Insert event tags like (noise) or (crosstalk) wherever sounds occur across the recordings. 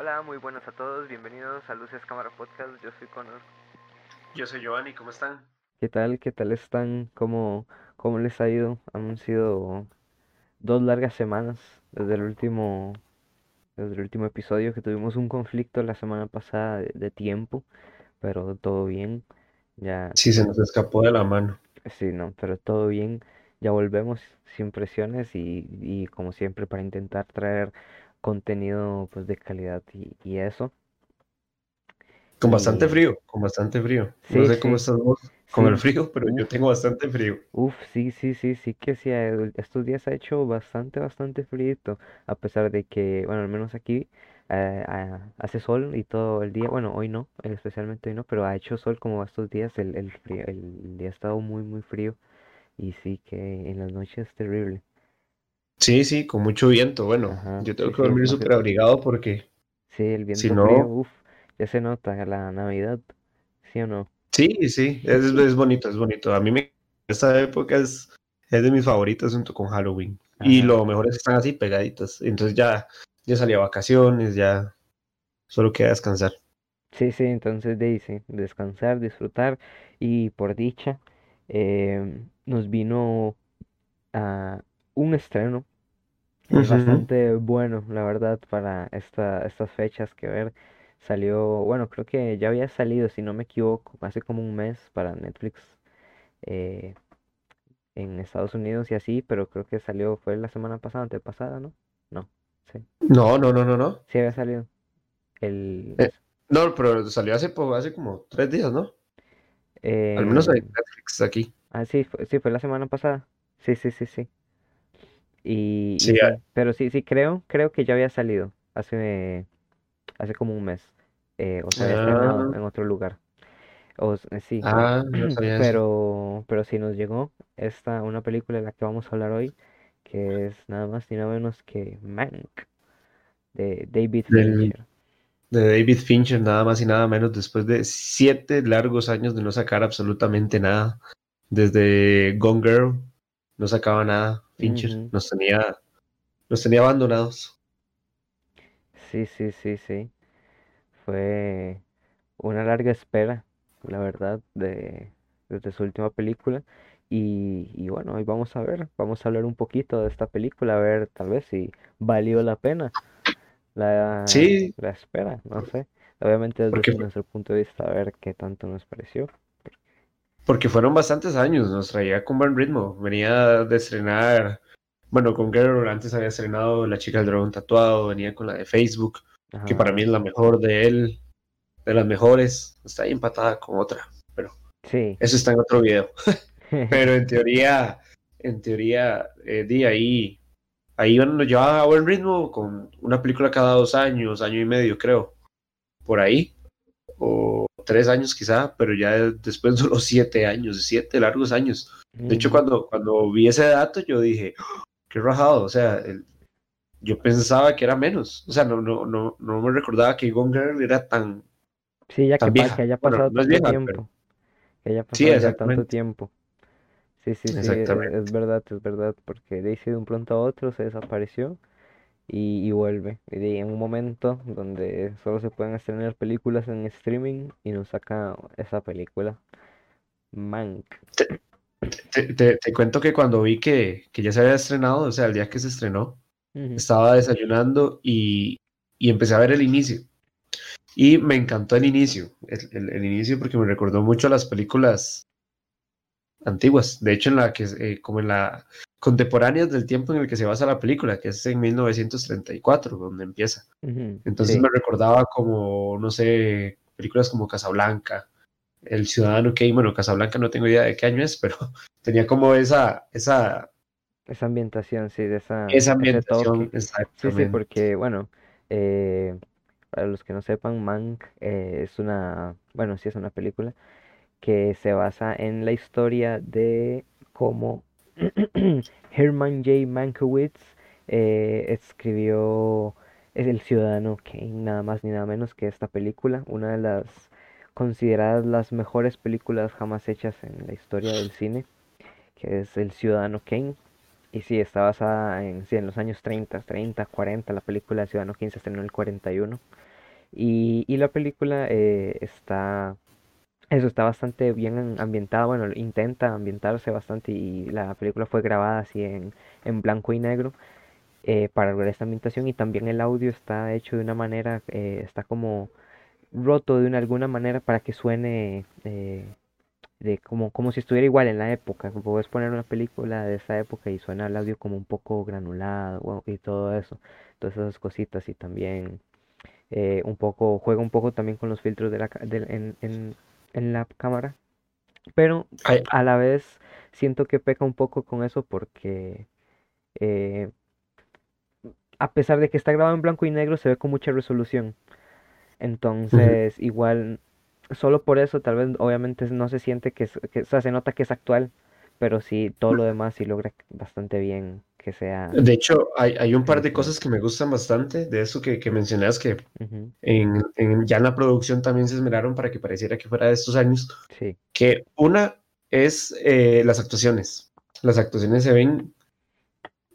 Hola, muy buenas a todos, bienvenidos a Luces Cámara Podcast, yo soy Connor. Yo soy Giovanni, ¿cómo están? ¿Qué tal? ¿Qué tal están? ¿Cómo, cómo les ha ido? Han sido dos largas semanas desde el último, desde el último episodio que tuvimos un conflicto la semana pasada de, de tiempo, pero todo bien. Ya, Sí, se nos escapó de la mano. sí, no, pero todo bien. Ya volvemos sin presiones y, y como siempre para intentar traer contenido pues de calidad y, y eso. Con bastante Y frío, con bastante frío. sí, No sé cómo estás vos con el frío, pero yo tengo bastante frío. Uf, sí, sí, sí, sí que sí, estos días ha hecho bastante, bastante frío, a pesar de que, bueno, al menos aquí eh, ah, hace sol y todo el día, bueno, hoy no, especialmente hoy no, pero ha hecho sol como estos días, el, el frío, el día ha estado muy, muy frío y sí que en las noches es terrible. Sí, sí, con mucho viento. Bueno, Ajá, yo sí, tengo que sí, dormir demasiado. súper abrigado porque Sí, el si viento frío, no, uf, ya se nota la Navidad, ¿sí o no? sí, sí, es, es bonito, es bonito. A mí me esta época es, es de mis favoritas junto con Halloween. Y lo mejor es que están así pegaditas. Entonces ya, ya salí a vacaciones, ya solo queda descansar. Sí, sí, entonces dice, descansar, disfrutar y por dicha em, nos vino a un estreno Ujú. bastante bueno, la verdad, para esta, estas fechas que ver. Salió, bueno, creo que ya había salido, si no me equivoco, hace como un mes para Netflix eh, en Estados Unidos y así, pero creo que salió, fue la semana pasada, antepasada, ¿no? No, sí, No, no, no, no, no. sí había salido el... Eh, no, pero salió hace, hace como tres días, ¿no? Al menos hay em, Netflix aquí. ah, sí, fue, sí, fue la semana pasada. Sí, sí, sí, sí. Y, Sí, ah, pero sí, sí, creo, creo que ya había salido hace, hace como un mes. eh, o se había estrenado ah, en otro lugar. O, eh, sí, ah, no (clears throat) pero, pero sí nos llegó esta, una película de la que vamos a hablar hoy, que es nada más ni nada menos que Mank, de David Del, Fincher. de David Fincher, nada más y nada menos, después de siete largos años de no sacar absolutamente nada. Desde Gone Girl no sacaba nada. Fincher nos tenía, nos tenía abandonados. Sí, sí, sí, sí. Fue una larga espera, la verdad, de, desde su última película. Y, y bueno, hoy vamos a ver, vamos a hablar un poquito de esta película, a ver tal vez si valió la pena la, Sí, la espera, no sé. Obviamente desde porque, nuestro punto de vista, a ver qué tanto nos pareció. Porque fueron bastantes años, nos traía con buen ritmo. Venía de estrenar, bueno, con Girl antes había estrenado La chica del dragón tatuado, venía con la de Facebook, que para mí es la mejor de él. de las mejores, está ahí empatada con otra, pero sí. eso está en otro video. (laughs) Pero en teoría, en teoría, eh, di ahí, ahí bueno, nos llevaba a buen ritmo con una película cada dos años, año y medio, creo, por ahí, o tres años quizá, pero ya después de los siete años, siete largos años. De hecho, Ujú. cuando, cuando vi ese dato, yo dije, "Oh, qué rajado, o sea, el- yo pensaba que era menos, o sea, no, no, no, no me recordaba que Gone Girl era tan, Sí, ya que, tan que vieja. haya Bueno, pasado no es tanto vieja, pero tiempo, que haya sí, pasado ya tanto tiempo. Sí, sí, sí, es, es verdad, es verdad, porque Daisy de un pronto a otro se desapareció y, y vuelve. Y en un momento donde solo se pueden estrenar películas en streaming y nos saca esa película, Mank. Te, te- te- te cuento que cuando vi que, que ya se había estrenado, o sea, el día que se estrenó, estaba desayunando y, y empecé a ver el inicio. Y me encantó el inicio, el, el- el inicio porque me recordó mucho a las películas antiguas. De hecho, en la que, eh, como en la contemporáneas del tiempo en el que se basa la película, que es en 1934, donde empieza. Entonces me recordaba como, no sé, películas como Casablanca, El Ciudadano Kane, bueno, Casablanca no tengo idea de qué año es, pero (laughs) tenía como esa, esa, esa ambientación, sí, de esa, esa ambientación. Sí, sí, porque, bueno, eh, para los que no sepan, Mank eh, es una, bueno, sí es una película que se basa en la historia de cómo (clears throat) Herman J. Mankiewicz eh, escribió es El Ciudadano Kane, nada más ni nada menos que esta película, una de las consideradas las mejores películas jamás hechas en la historia del cine, que es El Ciudadano Kane. Y sí, está basada en, sí, en los años 30, 30, 40. La película El Ciudadano Kane se estrenó en el 41. Y, y la película eh, está, eso está bastante bien ambientada, bueno, intenta ambientarse bastante y la película fue grabada así en, en blanco y negro eh, para lograr esta ambientación y también el audio está hecho de una manera, eh, está como roto de una, alguna manera para que suene eh, de como, como si estuviera igual en la época. Puedes poner una película de esa época y suena el audio como un poco granulado y todo eso. Todas esas cositas y también eh, un poco, juega un poco también con los filtros de la, en, en, en la cámara. Pero a la vez siento que peca un poco con eso porque eh, a pesar de que está grabado en blanco y negro se ve con mucha resolución. Entonces, igual, solo por eso tal vez obviamente no se siente que, que, o sea, se nota que es actual, pero sí, todo lo demás sí logra bastante bien que sea... De hecho, hay, hay un par de cosas que me gustan bastante, de eso que, que mencionas, que en, en, ya en la producción también se esmeraron para que pareciera que fuera de estos años. Sí. Que una es eh, las actuaciones. Las actuaciones se ven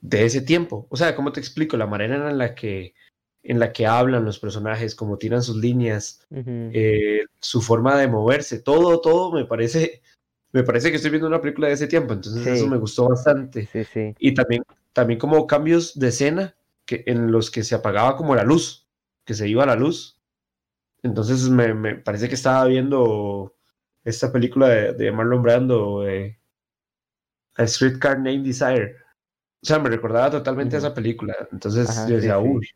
de ese tiempo. O sea, ¿cómo te explico? La manera en la que en la que hablan los personajes, cómo tiran sus líneas, eh, su forma de moverse, todo, todo me parece, me parece que estoy viendo una película de ese tiempo, entonces eso me gustó bastante. Sí, sí. Y también, también como cambios de escena que, en los que se apagaba como la luz, que se iba la luz. Entonces me, me parece que estaba viendo esta película de, de Marlon Brando, eh, A Streetcar Named Desire o sea, me recordaba totalmente a esa película. Entonces yo decía, uy,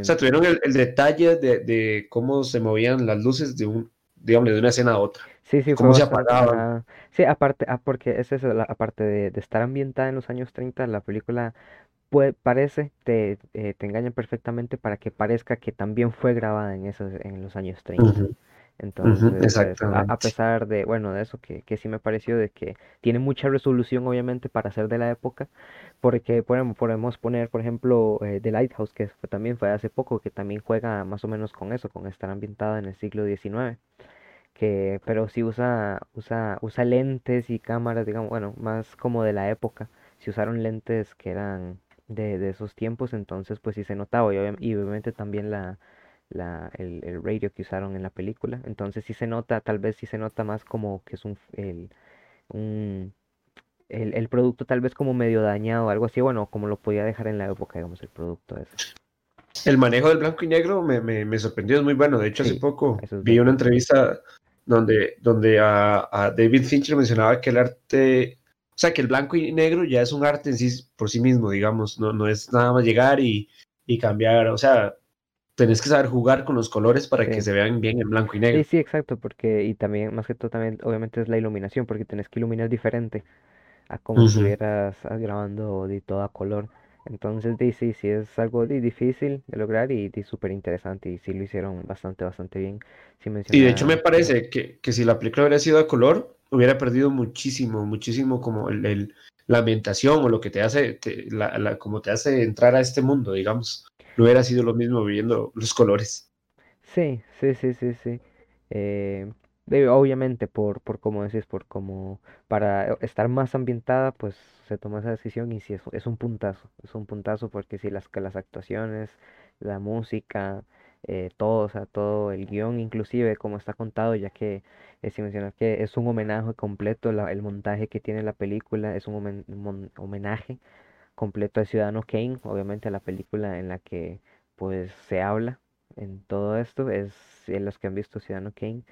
o sea, tuvieron el, detalle de, de, cómo se movían las luces de un, digamos, de una escena a otra. Sí, sí, cómo se apagaban. Sí, aparte, ah, porque es eso, aparte de, de, estar ambientada en los años 30, la película puede, parece, te, eh, te engañan perfectamente para que parezca que también fue grabada en esos, en los años 30. Entonces, a, pesar de, bueno, de eso que, que sí me pareció, de que tiene mucha resolución obviamente para ser de la época, porque podemos, podemos poner, por ejemplo, eh, The Lighthouse, que también fue hace poco, que también juega más o menos con eso, con estar ambientada en el siglo XIX, que, pero sí usa, usa, usa lentes y cámaras, digamos, bueno, más como de la época, si usaron lentes que eran de, de esos tiempos, entonces pues sí se notaba, y, y obviamente también la la, el, el, radio que usaron en la película. Entonces sí se nota, tal vez sí se nota más como que es un, el, un, el, el producto tal vez como medio dañado, algo así, bueno, como lo podía dejar en la época, digamos, el producto ese. El manejo del blanco y negro me, me, me sorprendió, es muy bueno. De hecho, hace poco vi una entrevista donde, donde a, a, David Fincher mencionaba que el arte, o sea, que el blanco y negro ya es un arte en sí por sí mismo, digamos, no, no es nada más llegar y, y cambiar, o sea, tenés que saber jugar con los colores para que se vean bien en blanco y negro. Sí, sí, exacto, porque, y también, más que todo, también, obviamente es la iluminación, porque tenés que iluminar diferente a como si estuvieras ah, grabando de todo a color. Entonces, sí, sí, es algo difícil de lograr y, súper interesante, y sí lo hicieron bastante, bastante bien. y de hecho me parece que, que, si la película hubiera sido a color, hubiera perdido muchísimo, muchísimo como el, la ambientación o lo que te hace, la, la, como te hace entrar a este mundo, digamos no hubiera sido lo mismo viendo los colores. Sí, sí, sí, sí, sí. Eh, obviamente, por, por como decís, por como para estar más ambientada, pues se toma esa decisión y sí, es, es un puntazo, es un puntazo porque si las, las actuaciones, la música, eh, todo, o sea, todo el guion, inclusive como está contado, ya que es mencionar que es un homenaje completo, el montaje que tiene la película es un homenaje completo de Ciudadano Kane, obviamente la película en la que pues se habla en todo esto, es en los que han visto Ciudadano Kane.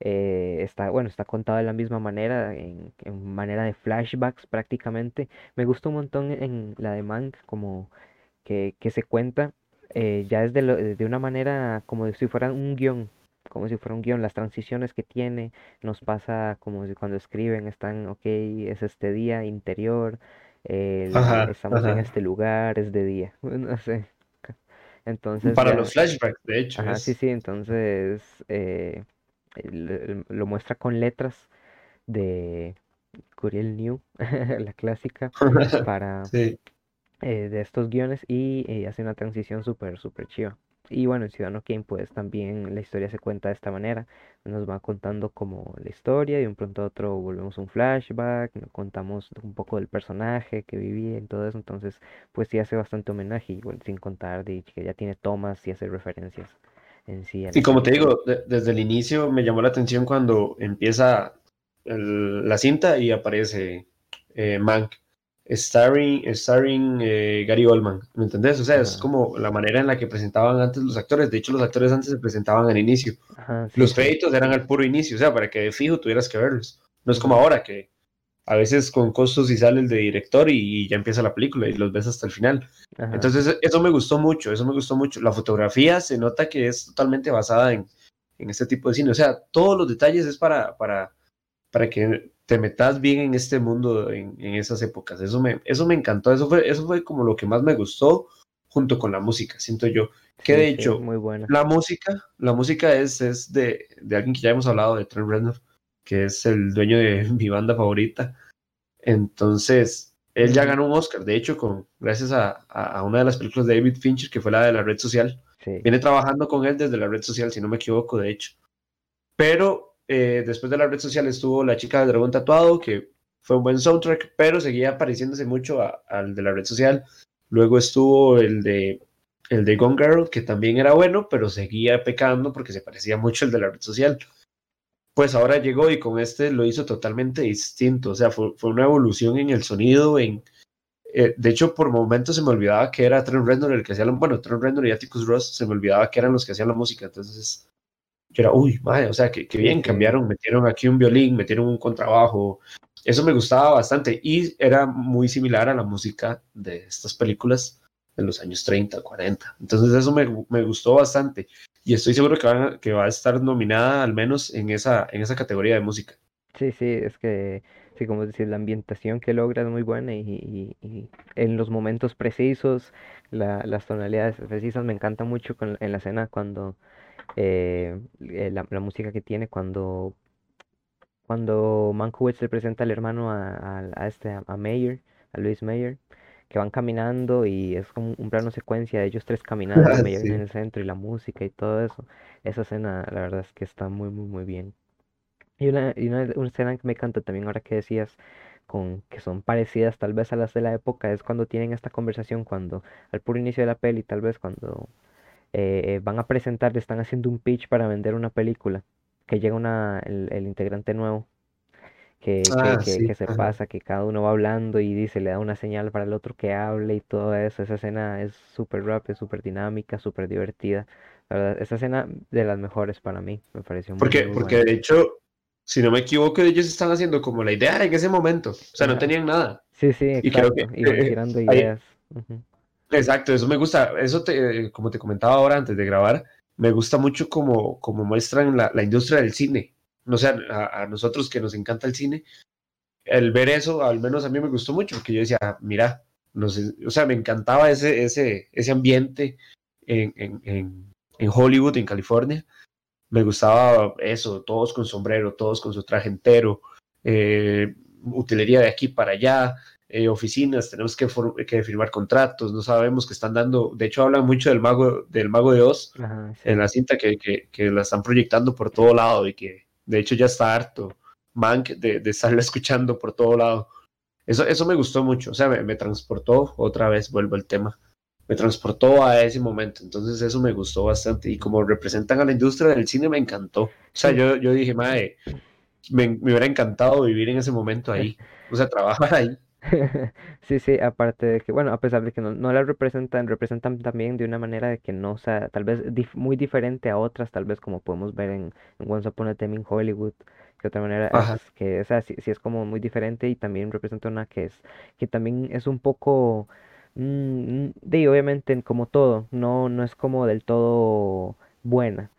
Eh, está, bueno, está contado de la misma manera, en, manera de flashbacks prácticamente. Me gusta un montón en la de Mank, como que, que se cuenta eh, ya es de, de, una manera como si fuera un guion, como si fuera un guion, las transiciones que tiene, nos pasa como si cuando escriben están, ok, es este día interior, estamos en este lugar, es de día, (laughs) no sé. Entonces, Para los flashbacks, de hecho. Ajá, sí, sí, entonces eh, lo muestra con letras de Curiel New, (laughs) la clásica, (laughs) para eh, de estos guiones y eh, hace una transición súper, súper chiva. Y bueno, en Ciudadano Kane pues también la historia se cuenta de esta manera. Nos va contando como la historia y de un pronto a otro volvemos un flashback, nos contamos un poco del personaje que vivía y todo eso. Entonces pues sí hace bastante homenaje, sin contar de que ya tiene tomas y hace referencias. En sí. Y como te digo, desde el inicio me llamó la atención cuando empieza la cinta y aparece eh, Mank, starring, starring eh, Gary Oldman, ¿me entendés? O sea, es como la manera en la que presentaban antes los actores. De hecho, los actores antes se presentaban al inicio. los créditos eran al puro inicio, o sea, para que de fijo tuvieras que verlos. No es como ahora que a veces con costos y sale el de director y, ya empieza la película y los ves hasta el final. Entonces, eso me gustó mucho, eso me gustó mucho. La fotografía se nota que es totalmente basada en, en este tipo de cine. O sea, todos los detalles es para, para, para que te metas bien en este mundo en, en, esas épocas. Eso me, eso me encantó, eso fue, eso fue como lo que más me gustó junto con la música, siento yo. Que de hecho, muy buena. la música, la música es, es de, de, alguien que ya hemos hablado, de Trent Reznor, que es el dueño de (laughs) mi banda favorita. Entonces, él ya ganó un Oscar, de hecho, con, gracias a, a, una de las películas de David Fincher, que fue la de la red social. Viene trabajando con él desde la red social, si no me equivoco, de hecho. Pero eh, después de la red social estuvo La chica del dragón tatuado, que fue un buen soundtrack, pero seguía pareciéndose mucho al de la red social. Luego estuvo el de el de Gone Girl, que también era bueno, pero seguía pecando porque se parecía mucho al de la red social. Pues ahora llegó y con este lo hizo totalmente distinto. O sea, fue, una evolución en el sonido, en, eh, de hecho, por momentos se me olvidaba que era Trent Reznor el que hacía la, bueno, Trent Reznor y Atticus Ross, se me olvidaba que eran los que hacían la música, entonces yo era, uy, madre, o sea, que, bien, cambiaron, metieron aquí un violín, metieron un contrabajo, eso me gustaba bastante y era muy similar a la música de estas películas de los años 30, 40, entonces eso me, me gustó bastante y estoy seguro que va, a estar nominada al menos en esa, en esa categoría de música. Sí, sí, es que, sí, como decir, la ambientación que logra es muy buena y, y, en los momentos precisos, la, las tonalidades precisas, me encanta mucho en la escena cuando eh, eh, la, música que tiene cuando, cuando Mankiewicz le presenta al hermano a, a, este, a Mayer, a Luis Mayer, que van caminando y es como un plano secuencia de ellos tres (laughs) caminando, Mayer en el centro y la música y todo eso. Esa escena, la verdad es que está muy, muy, muy bien. Y una, y una, una escena que me encanta también ahora que decías con que son parecidas tal vez a las de la época es cuando tienen esta conversación cuando al puro inicio de la peli tal vez cuando eh, van a presentar, están haciendo un pitch para vender una película, que llega una, el, integrante nuevo, que, ah, que, se pasa, que cada uno va hablando y dice, le da una señal para el otro que hable y todo eso. Esa escena es súper rápida, súper dinámica, súper divertida. La verdad, esa escena de las mejores para mí, me pareció muy Porque, porque de hecho, si no me equivoco, ellos están haciendo como la idea en ese momento. O sea, no tenían nada. Sí, sí, exacto. Y creo que, Iban tirando ideas. Exacto, eso me gusta. Eso, te, como te comentaba ahora antes de grabar, me gusta mucho como, como muestran la, la industria del cine. No sé, a, nosotros que nos encanta el cine, el ver eso, al menos a mí me gustó mucho, porque yo decía, mira, no sé, o sea, me encantaba ese, ese, ese ambiente en, en, en, en Hollywood, en California. Me gustaba eso, todos con sombrero, todos con su traje entero, eh, utilería de aquí para allá, eh, oficinas, tenemos que, que, firmar contratos, no sabemos que están dando, de hecho hablan mucho del mago, del mago de Oz en la cinta que, que, la están proyectando por todo lado y que de hecho ya está harto. Mank de, de estarla (laughs) escuchando por todo lado. Eso, eso me gustó mucho, o sea, me, transportó, otra vez vuelvo al tema, me transportó a ese momento, entonces eso me gustó bastante. Y como representan a la industria del cine me encantó. O sea, yo, yo dije, madre, me, me hubiera encantado vivir en ese momento ahí, o sea, trabajar ahí. (laughs) Sí, sí, aparte de que, bueno, a pesar de que no, no la representan, representan también de una manera de que no sea, tal vez muy diferente a otras, tal vez como podemos ver en, Once Upon a Time in Hollywood, que otra manera es que, o sea, sí, es como muy diferente y también representa una que es, que también es un poco, mm, de obviamente como todo, no, no es como del todo buena.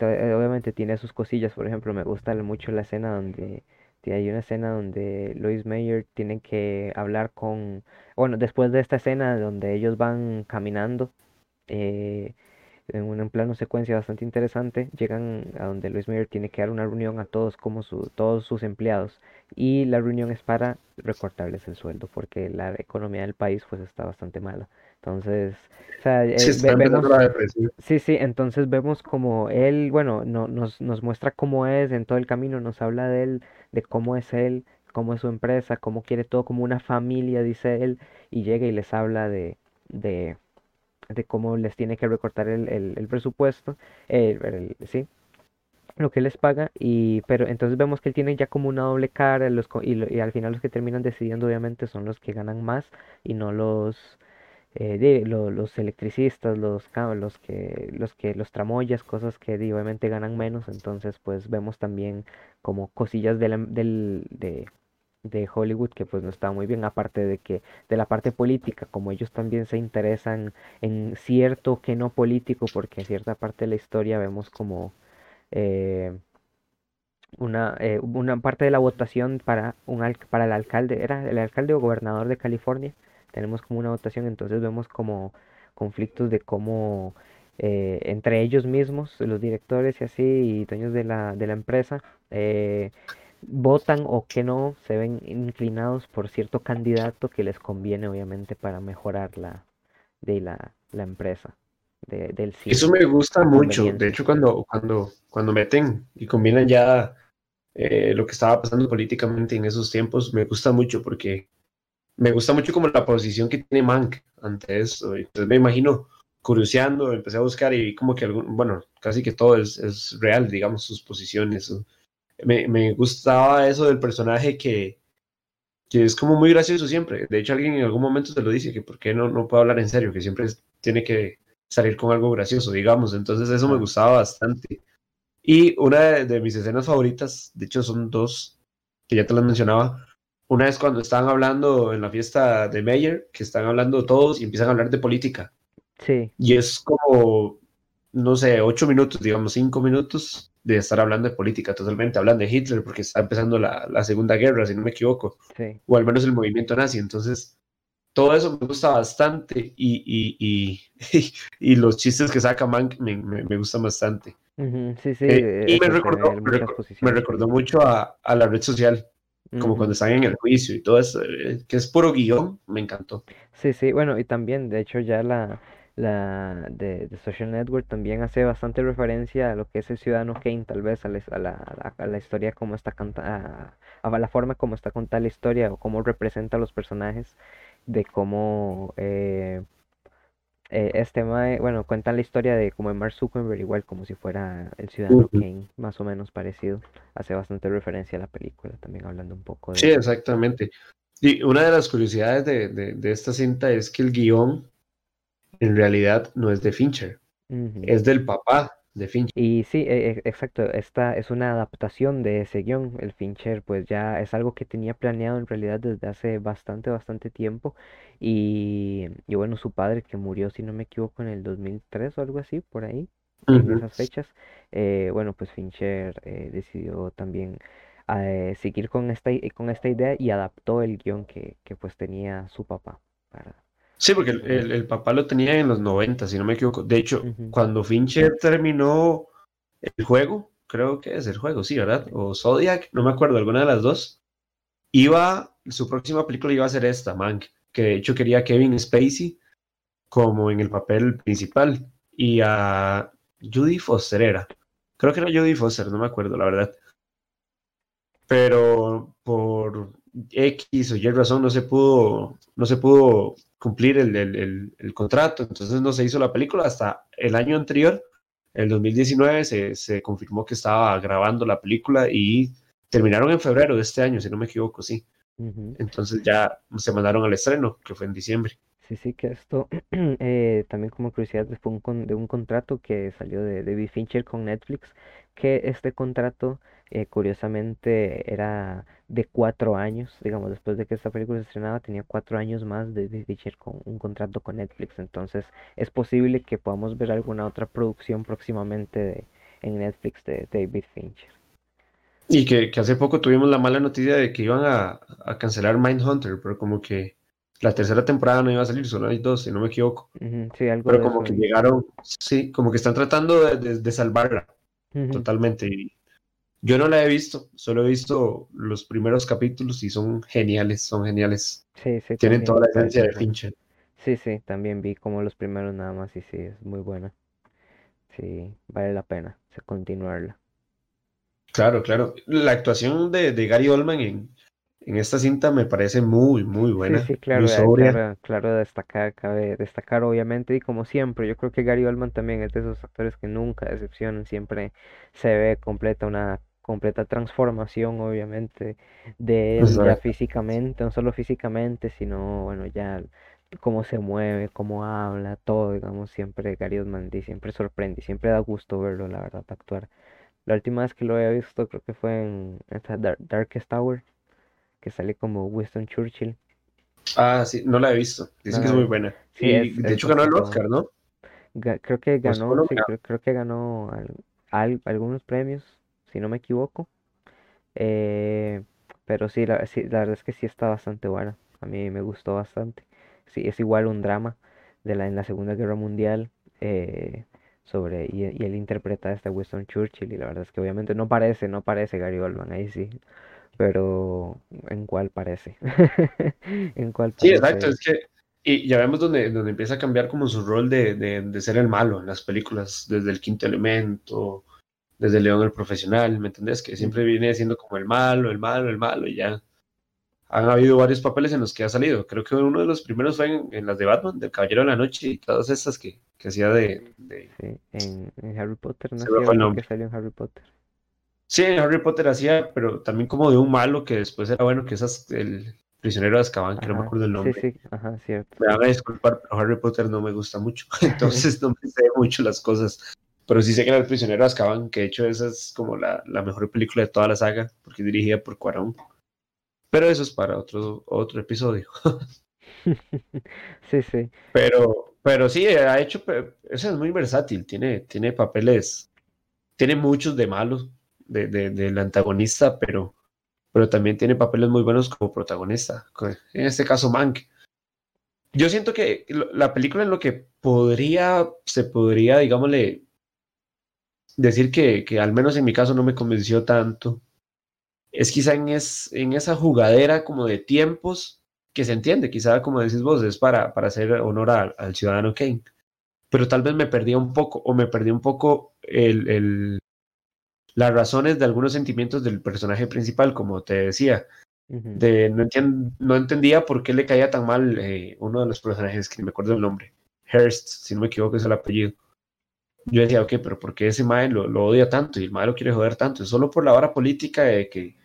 Eh, obviamente tiene sus cosillas, por ejemplo, me gusta mucho la escena donde hay una escena donde Lois Mayer tiene que hablar con, bueno, después de esta escena donde ellos van caminando, eh, en un plano secuencia bastante interesante, llegan a donde Lois Mayer tiene que dar una reunión a todos como su, todos sus empleados y la reunión es para recortarles el sueldo porque la economía del país pues está bastante mala. Entonces, o sea, eh, sí, sí, entonces vemos como él, bueno, no, nos, nos muestra cómo es en todo el camino, nos habla de él, de cómo es él, cómo es su empresa, cómo quiere todo como una familia, dice él, y llega y les habla de, de de cómo les tiene que recortar el, el, presupuesto, sí, lo que les paga, y pero entonces vemos que él tiene ya como una doble cara, los, y, y al final los que terminan decidiendo obviamente son los que ganan más y no los eh, de los electricistas, los, los que los que los tramoyas, cosas que obviamente ganan menos, entonces pues vemos también como cosillas de, del, de, de Hollywood que pues no está muy bien, aparte de que de la parte política, como ellos también se interesan en cierto que no político, porque en cierta parte de la historia vemos como eh, una, eh, una parte de la votación para, un, para el alcalde, era el alcalde o gobernador de California, tenemos como una votación, entonces vemos como conflictos de cómo eh, entre ellos mismos, los directores y así, y dueños de la, de la empresa, eh, votan o que no, se ven inclinados por cierto candidato que les conviene obviamente para mejorar la, de la, la empresa. De, del Eso me gusta mucho, de hecho cuando, cuando, cuando meten y combinan ya eh, lo que estaba pasando políticamente en esos tiempos, me gusta mucho porque me gusta mucho como la posición que tiene Mank ante eso. Entonces me imagino curioseando, empecé a buscar y vi como que, algún, bueno, casi que todo es, es real, digamos, sus posiciones. Me, me, gustaba eso del personaje que, que es como muy gracioso siempre. De hecho, alguien en algún momento te lo dice, que por qué no, no puedo hablar en serio, que siempre tiene que salir con algo gracioso, digamos. Entonces eso me gustaba bastante. Y una de, de mis escenas favoritas, de hecho son dos, que ya te las mencionaba, una vez cuando estaban hablando en la fiesta de Meyer, que están hablando todos y empiezan a hablar de política. Sí. Y es como, no sé, ocho minutos, digamos, cinco minutos de estar hablando de política totalmente. Hablan de Hitler porque está empezando la, la Segunda Guerra, si no me equivoco. Sí. O al menos el movimiento nazi. Entonces, todo eso me gusta bastante y, y, y, (laughs) y los chistes que saca Mank me, me, me gustan bastante. Sí, sí. Eh, y me recordó, me recordó, mucho a, a la red social como cuando están en el juicio y todo eso, eh, que es puro guion, me encantó. Sí, sí, bueno, y también, de hecho, ya la, la de, Social Network también hace bastante referencia a lo que es el Ciudadano Kane, tal vez, a la, a la, a la historia, como está contada, a, la forma como está contada la historia o cómo representa a los personajes, de cómo... Eh, eh, este bueno, cuentan la historia de como de Mark Zuckerberg, igual como si fuera el ciudadano Kane, más o menos parecido. Hace bastante referencia a la película, también hablando un poco de... Sí, exactamente. Y una de las curiosidades de, de, esta cinta es que el guion en realidad no es de Fincher, es del papá de Fincher. Y sí, e, e, exacto, esta es una adaptación de ese guion. El Fincher pues ya es algo que tenía planeado en realidad desde hace bastante, bastante tiempo. Y, y bueno, su padre que murió, si no me equivoco, en el 2003 o algo así, por ahí, en esas fechas. Eh, bueno, pues Fincher eh, decidió también eh, seguir con esta, con esta idea y adaptó el guion que, que pues tenía su papá para, Sí, porque el, el, papá lo tenía en los 90, si no me equivoco. De hecho, cuando Fincher terminó el juego, creo que es el juego, sí, ¿verdad? O Zodiac, no me acuerdo, alguna de las dos, iba, su próxima película iba a ser esta, Mank, que de hecho quería a Kevin Spacey como en el papel principal y a Judy Foster era. Creo que era Judy Foster, no me acuerdo, la verdad. Pero por X o Y razón no se pudo, no se pudo cumplir el, el, el, contrato, entonces no se hizo la película hasta el año anterior, el 2019, se, se, confirmó que estaba grabando la película y terminaron en febrero de este año, si no me equivoco, sí. Entonces ya se mandaron al estreno, que fue en diciembre. Sí, sí, que esto (clears throat) eh, también como curiosidad fue un, de un contrato que salió de David Fincher con Netflix, que este contrato eh, curiosamente era de cuatro años, digamos, después de que esta película se estrenaba, tenía cuatro años más de Fincher con un contrato con Netflix, entonces es posible que podamos ver alguna otra producción próximamente en Netflix de David Fincher. Y que, hace poco tuvimos la mala noticia de que iban a, a cancelar Mindhunter, pero como que la tercera temporada no iba a salir, solo hay dos, si no me equivoco. sí, algo pero como que llegaron, sí, como que están tratando de, de, salvarla totalmente. Y yo no la he visto, solo he visto los primeros capítulos y son geniales, son geniales. Sí, sí. Tienen toda la esencia de Fincher. Sí, sí, también vi como los primeros nada más y sí, es muy buena. Sí, vale la pena continuarla. Claro, claro. La actuación de, de Gary Oldman en, en esta cinta me parece muy, muy buena. Sí, sí, claro, claro, claro, destacar, cabe destacar obviamente, y como siempre, yo creo que Gary Oldman también es de esos actores que nunca decepcionan, siempre se ve completa una completa transformación, obviamente, de él ya físicamente, no solo físicamente, sino, bueno, ya cómo se mueve, cómo habla, todo, digamos, siempre Gary Oldman siempre sorprende, siempre da gusto verlo, la verdad, actuar. La última vez que lo había visto creo que fue en esta Darkest Tower, que sale como Winston Churchill. Ah, sí, no la he visto. Dicen que es muy buena. Sí, de hecho ganó el Oscar, ¿no? creo que ganó, sí, creo, que ganó algunos premios, si no me equivoco. Eh, pero sí la, sí, la verdad es que sí está bastante buena. A mí me gustó bastante. Sí, es igual un drama de la, en la Segunda Guerra Mundial. Eh, sobre y, él interpreta a este Winston Churchill y la verdad es que obviamente no parece, no parece Gary Oldman, ahí sí, pero ¿en cuál parece? (laughs) ¿En cuál parece? Sí, exacto, es que y ya vemos donde, donde empieza a cambiar como su rol de, de, ser el malo en las películas, desde el quinto elemento, desde León el profesional, ¿me entendés? Que siempre viene siendo como el malo, el malo, el malo, y ya han habido varios papeles en los que ha salido. Creo que uno de los primeros fue en, las de Batman, del Caballero de la Noche y todas estas que, que hacía de, Sí, en, Harry Potter, ¿no? que salió en Harry Potter. Sí, en Harry Potter hacía, pero también como de un malo que después era bueno, que es el prisionero de Azkaban, que no me acuerdo el nombre. Sí, sí, ajá, cierto. Me van a disculpar, pero Harry Potter no me gusta mucho, (laughs) entonces no me sé mucho las cosas. Pero sí sé que el prisionero de Azkaban, que de hecho esa es como la, la mejor película de toda la saga, porque es dirigida por Cuarón. Pero eso es para otro, otro episodio. (laughs) sí, sí. Pero, pero sí, ha hecho, eso es muy versátil, tiene, tiene papeles, tiene muchos de malos, de, del antagonista, pero, pero también tiene papeles muy buenos como protagonista, en este caso Mank. Yo siento que la película en lo que podría, se podría, digámosle, decir que, que al menos en mi caso no me convenció tanto, es quizá en, es, en esa jugadera como de tiempos que se entiende, quizá como decís vos, es para, para hacer honor al ciudadano Kane. Pero tal vez me perdí un poco, o me perdí un poco el, el, las razones de algunos sentimientos del personaje principal, como te decía. de, no, no, entendía por qué le caía tan mal eh, uno de los personajes, que ni me acuerdo el nombre, Hearst, si no me equivoco es el apellido. Yo decía, ok, pero ¿por qué ese mae lo, odia tanto y el mae lo quiere joder tanto? ¿Es solo por la hora política de que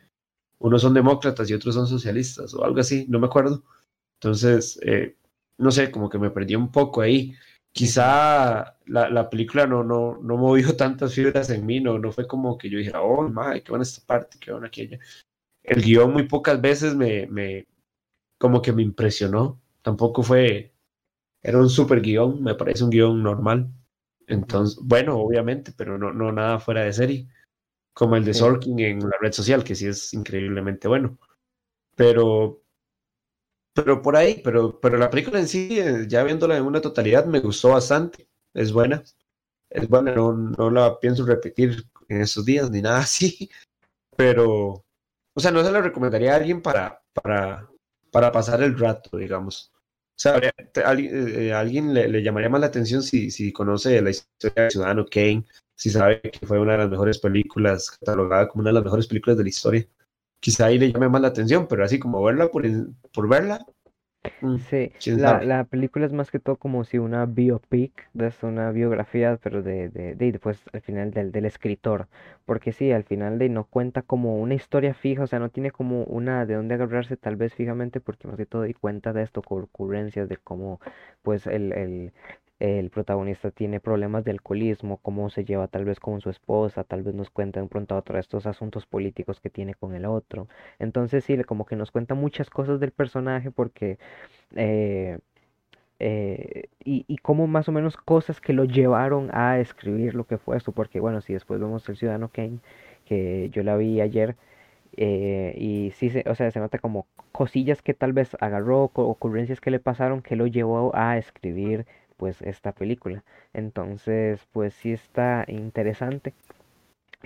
unos son demócratas y otros son socialistas o algo así, no me acuerdo. Entonces, eh, no sé, como que me perdí un poco ahí. Quizá la, la, película no, no, no movió (laughs) tantas fibras en mí, no, no fue como que yo dijera, oh, madre, qué buena esta parte, qué buena aquella. El guion muy pocas veces me, me, como que me impresionó. Tampoco fue, era un super guion, me parece un guion normal. Entonces, bueno, obviamente, pero no, no nada fuera de serie como el de Sorkin en la red social, que sí es increíblemente bueno. Pero, pero por ahí, pero, pero la película en sí, eh, ya viéndola en una totalidad, me gustó bastante. Es buena. Es buena, no, no la pienso repetir en estos días ni nada (laughs) así. Pero, o sea, no se la recomendaría a alguien para, para, para pasar el rato, digamos. O sea, eh, alguien le, llamaría más la atención si, si conoce la historia del ciudadano Kane, si sabe que fue una de las mejores películas, catalogada como una de las mejores películas de la historia. Quizá ahí le llame más la atención, pero así como verla por, por verla. Mm, sí, la, la, película es más que todo como si una biopic, es una biografía, pero de, de, de después al final del, del escritor, porque sí, al final de no cuenta como una historia fija, o sea, no tiene como una de dónde agarrarse tal vez fijamente, porque más que todo y cuenta de esto, con ocurrencias de cómo pues el, el, el protagonista tiene problemas de alcoholismo, cómo se lleva tal vez con su esposa, tal vez nos cuenta de pronto a otro estos asuntos políticos que tiene con el otro. Entonces sí, como que nos cuenta muchas cosas del personaje porque... Eh, eh, y, y como más o menos cosas que lo llevaron a escribir lo que fue esto, porque bueno, si después vemos el Ciudadano Kane, que yo la vi ayer, eh, y sí, se, o sea, se nota como cosillas que tal vez agarró, ocurrencias que le pasaron, que lo llevó a escribir pues esta película. Entonces, pues sí está interesante.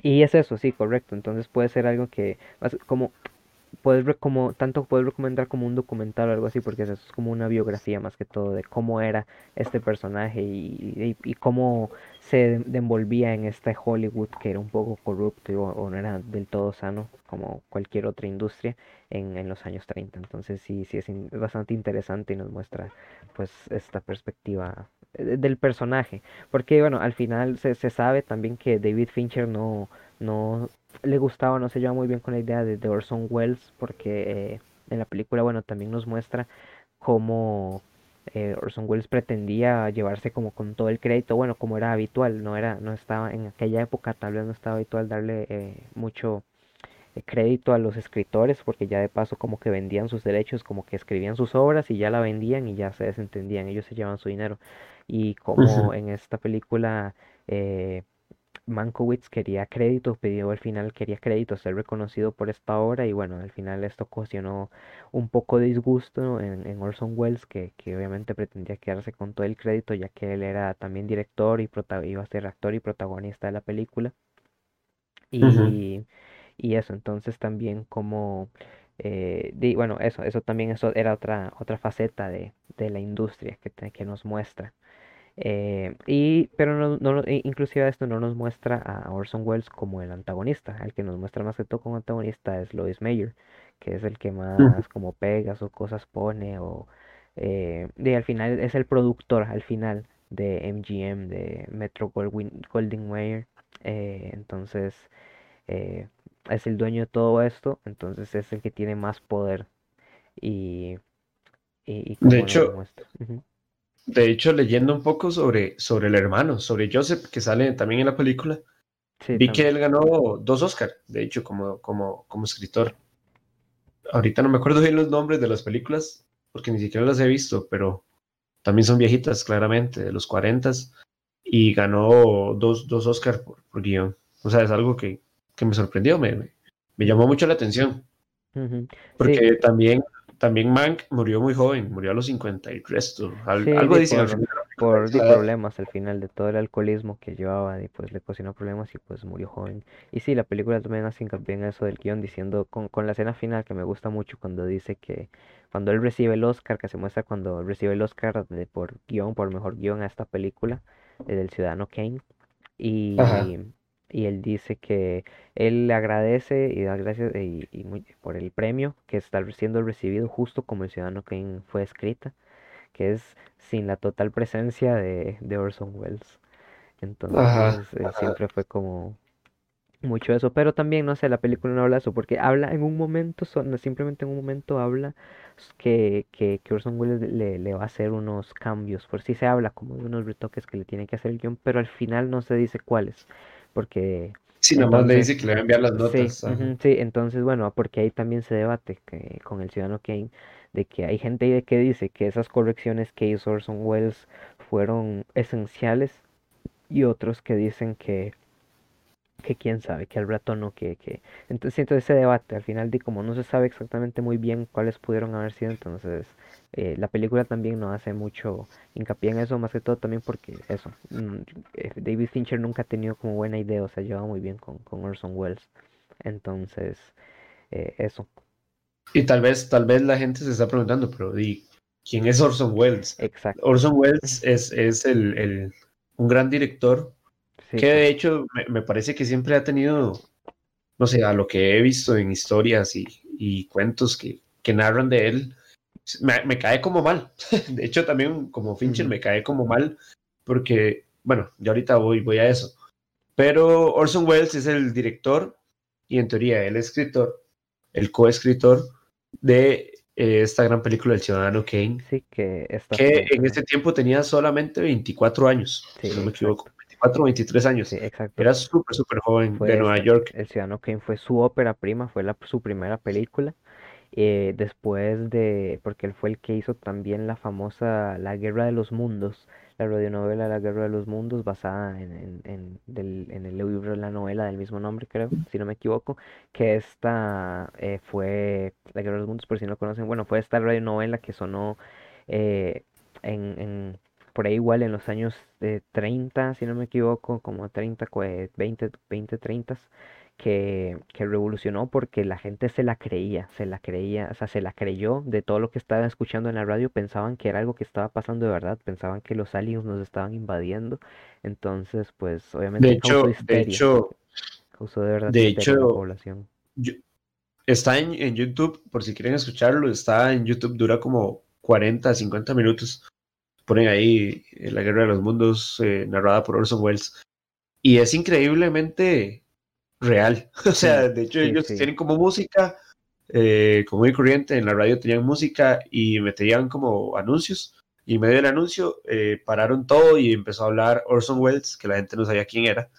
Y es eso, sí, correcto. Entonces puede ser algo que, como puedes como tanto puedes recomendar como un documental o algo así porque eso es como una biografía más que todo de cómo era este personaje y, y, cómo se envolvía en este Hollywood que era un poco corrupto o, no era del todo sano como cualquier otra industria en, en los años 30 entonces sí sí es bastante interesante y nos muestra pues esta perspectiva eh, del personaje. Porque bueno al final se, se sabe también que David Fincher no no le gustaba, no se lleva muy bien con la idea de, Orson Welles, porque eh, en la película, bueno, también nos muestra cómo eh, Orson Welles pretendía llevarse como con todo el crédito, bueno, como era habitual, no era, no estaba en aquella época, tal vez no estaba habitual darle eh, mucho crédito a los escritores, porque ya de paso como que vendían sus derechos, como que escribían sus obras y ya la vendían y ya se desentendían, ellos se llevaban su dinero. Y como en esta película Mankowitz quería crédito, pidió al final, quería crédito, ser reconocido por esta obra y bueno, al final esto ocasionó un poco de disgusto en, Orson Welles, que, obviamente pretendía quedarse con todo el crédito ya que él era también director y iba a ser actor y protagonista de la película. Y, y eso, entonces también como, eh, bueno, eso, eso también eso era otra, otra faceta de, de la industria que, que nos muestra. Eh, y, pero no, no, inclusive esto no nos muestra a Orson Welles como el antagonista. El que nos muestra más que todo como antagonista es Lois Mayer, que es el que más como pegas o cosas pone. O, eh, y al final es el productor, al final, de MGM, de Metro Goldwyn Mayer. Eh, entonces, es el dueño de todo esto. Entonces es el que tiene más poder. Y, y, de hecho, de hecho, leyendo un poco sobre, sobre el hermano, sobre Joseph, que sale también en la película, vi que él ganó dos Oscars, de hecho, como, como, como escritor. Ahorita no me acuerdo bien los nombres de las películas, porque ni siquiera las he visto, pero también son viejitas, claramente, de los 40 y ganó dos, dos Oscars por, guion. O sea, es algo que, que me sorprendió, me, me, llamó mucho la atención. Porque también también Mank murió muy joven, murió a los 50 y resto. algo dice por, (laughs) problemas al final de todo el alcoholismo que llevaba y pues le cocinó problemas y pues murió joven. Y sí, la película también hace hincapié en eso del guion diciendo con, con la escena final que me gusta mucho cuando dice que cuando él recibe el Oscar, que se muestra cuando recibe el Oscar de, por guion, por mejor guion a esta película, eh, del Ciudadano Kane. Y, y él dice que él le agradece y da gracias y, por el premio que está siendo recibido justo como el ciudadano Kane fue escrita, que es sin la total presencia de, de Orson Welles. Entonces eh, siempre fue como mucho eso, pero también, no sé, la película no habla de eso, porque habla en un momento, son, simplemente en un momento habla que, que, que Orson Welles le, le, va a hacer unos cambios, por si se habla como de unos retoques que le tiene que hacer el guion, pero al final no se dice cuáles porque... Sí, nomás le dice que le va a enviar las notas. Sí, entonces, bueno, porque ahí también se debate que, con el ciudadano Kane de que hay gente que dice que esas correcciones que hizo Orson Welles fueron esenciales y otros que dicen que que quién sabe, que al rato no, que, que... Entonces siento ese debate, al final de como no se sabe exactamente muy bien cuáles pudieron haber sido, entonces eh, la película también no hace mucho hincapié en eso, más que todo también porque eso, mm, eh, David Fincher nunca ha tenido como buena idea, o sea, lleva muy bien con, con Orson Welles, entonces eh, eso. Y tal vez, tal vez la gente se está preguntando, pero ¿y quién es Orson Welles? Exacto. Orson Welles es, es el, el, un gran director que de hecho me, parece que siempre ha tenido, no sé, a lo que he visto en historias y, cuentos que, que, narran de él, me, cae como mal. (laughs) De hecho, también como Fincher me cae como mal porque, bueno, ya ahorita voy, voy a eso. Pero Orson Welles es el director y en teoría el escritor, el coescritor de eh, esta gran película del Ciudadano Kane. Sí, que, que en ese tiempo tenía solamente 24 años, si no me equivoco. 24, 23 años. Sí, exacto. Era súper, súper joven de Nueva York. El Ciudadano Kane fue su ópera prima, fue la, su primera película. Eh, después de, porque él fue el que hizo también la famosa La Guerra de los Mundos, la radionovela La Guerra de los Mundos, basada en, en, en, del, en el libro de la novela del mismo nombre, creo, si no me equivoco, que esta eh, fue, La Guerra de los Mundos, por si no lo conocen, bueno, fue esta radionovela que sonó eh, en por ahí igual en los años de 30, si no me equivoco, como 30, 20, 20, 30, que, que, revolucionó porque la gente se la creía, se la creía, o sea, se la creyó de todo lo que estaban escuchando en la radio, pensaban que era algo que estaba pasando de verdad, pensaban que los aliens nos estaban invadiendo, entonces, pues, obviamente de hecho, de hecho, causó de verdad de hecho, la población. está en, en, YouTube, por si quieren escucharlo, está en YouTube, dura como 40, 50 minutos, ponen ahí eh, La Guerra de los Mundos, eh, narrada por Orson Welles, y es increíblemente real. (laughs) O sea, de hecho, ellos tienen como música, eh, como muy corriente, en la radio tenían música y metían como anuncios. Y en medio del anuncio eh, pararon todo y empezó a hablar Orson Welles, que la gente no sabía quién era,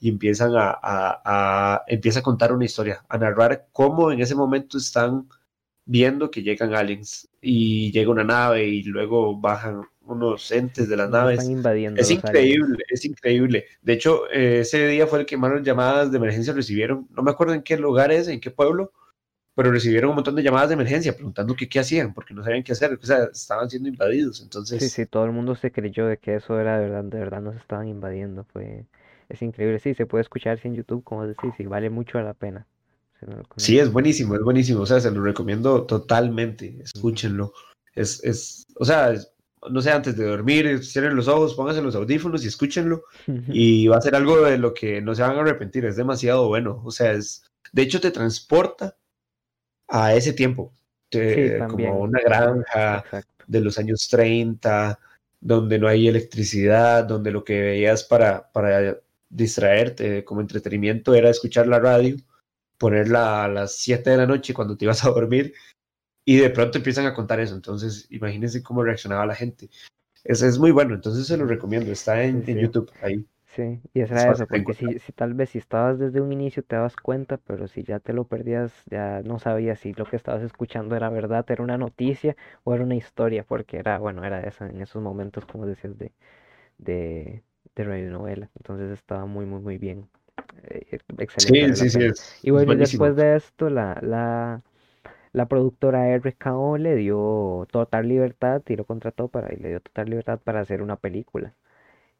y empiezan a, a, empieza a contar una historia, a narrar cómo en ese momento están viendo que llegan aliens y llega una nave y luego bajan unos entes de las naves. es increíble, es increíble. De hecho, eh, ese día fue el que más llamadas de emergencia recibieron. No me acuerdo en qué lugar es, en qué pueblo, pero recibieron un montón de llamadas de emergencia preguntando qué, qué hacían, porque no sabían qué hacer, o sea, estaban siendo invadidos. Entonces... Sí, sí, todo el mundo se creyó de que eso era de verdad, de verdad nos estaban invadiendo. Fue, es increíble. Sí, se puede escuchar en YouTube, como decís, sí, vale mucho la pena. sí, es buenísimo, es buenísimo. O sea, se lo recomiendo totalmente. Escúchenlo. Es, es, o sea, no sé, antes de dormir, cierren los ojos, pónganse los audífonos y escúchenlo. Y va a ser algo de lo que no se van a arrepentir. Es demasiado bueno. O sea, es, de hecho, te transporta a ese tiempo. como una granja de los años 30, donde no hay electricidad, donde lo que veías para, para distraerte como entretenimiento era escuchar la radio, ponerla a las 7 de la noche cuando te ibas a dormir y de pronto empiezan a contar eso. Entonces, imagínense cómo reaccionaba la gente. Es, es muy bueno, entonces se lo recomiendo. Está en, en YouTube ahí. Sí, y es eso, porque si, si, tal vez si estabas desde un inicio te dabas cuenta, pero si ya te lo perdías, ya no sabías si lo que estabas escuchando era verdad, era una noticia o era una historia, porque era, bueno, era esa, en esos momentos, como decías, de, de, de radionovela. Entonces estaba muy, muy, muy bien. Eh, excelente. Sí, sí, sí. y bueno, después de esto, la, la, la productora RKO le dio total libertad, tiró contrató para y le dio total libertad para hacer una película.